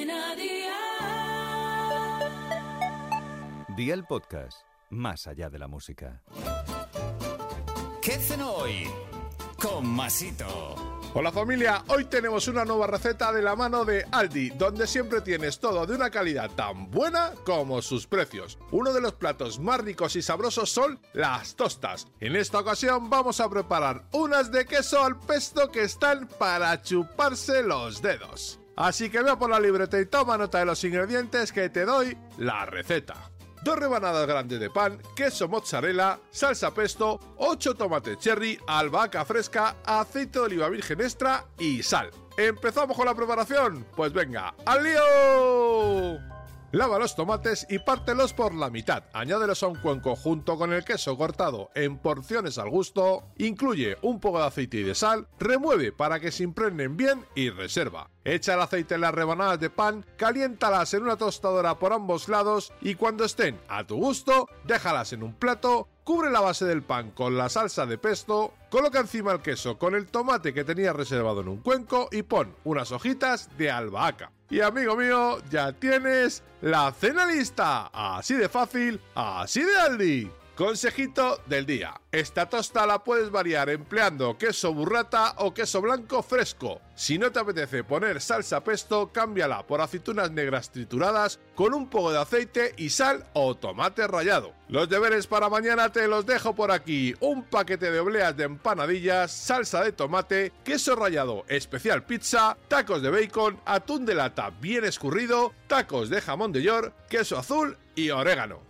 Cadena Dial. Día el podcast, más allá de la música. ¿Qué cenó hoy? Con Masito. Hola familia, hoy tenemos una nueva receta de la mano de Aldi, donde siempre tienes todo de una calidad tan buena como sus precios. Uno de los platos más ricos y sabrosos son las tostas. En esta ocasión vamos a preparar unas de queso al pesto que están para chuparse los dedos. Así que vea por la libreta y toma nota de los ingredientes que te doy la receta. Dos rebanadas grandes de pan, queso mozzarella, salsa pesto, 8 tomates cherry, albahaca fresca, aceite de oliva virgen extra y sal. ¿Empezamos con la preparación? Pues venga, ¡al lío! Lava los tomates y pártelos por la mitad. Añádelos a un cuenco junto con el queso cortado en porciones al gusto. Incluye un poco de aceite y de sal. Remueve para que se impregnen bien y reserva. Echa el aceite en las rebanadas de pan, caliéntalas en una tostadora por ambos lados y cuando estén a tu gusto, déjalas en un plato, cubre la base del pan con la salsa de pesto, coloca encima el queso con el tomate que tenías reservado en un cuenco y pon unas hojitas de albahaca. Y amigo mío, ya tienes la cena lista. Así de fácil, así de Aldi. Consejito del día. Esta tosta la puedes variar empleando queso burrata o queso blanco fresco. Si no te apetece poner salsa pesto, cámbiala por aceitunas negras trituradas con un poco de aceite y sal o tomate rallado. Los deberes para mañana te los dejo por aquí. Un paquete de obleas de empanadillas, salsa de tomate, queso rallado especial pizza, tacos de bacon, atún de lata bien escurrido, tacos de jamón de york, queso azul y orégano.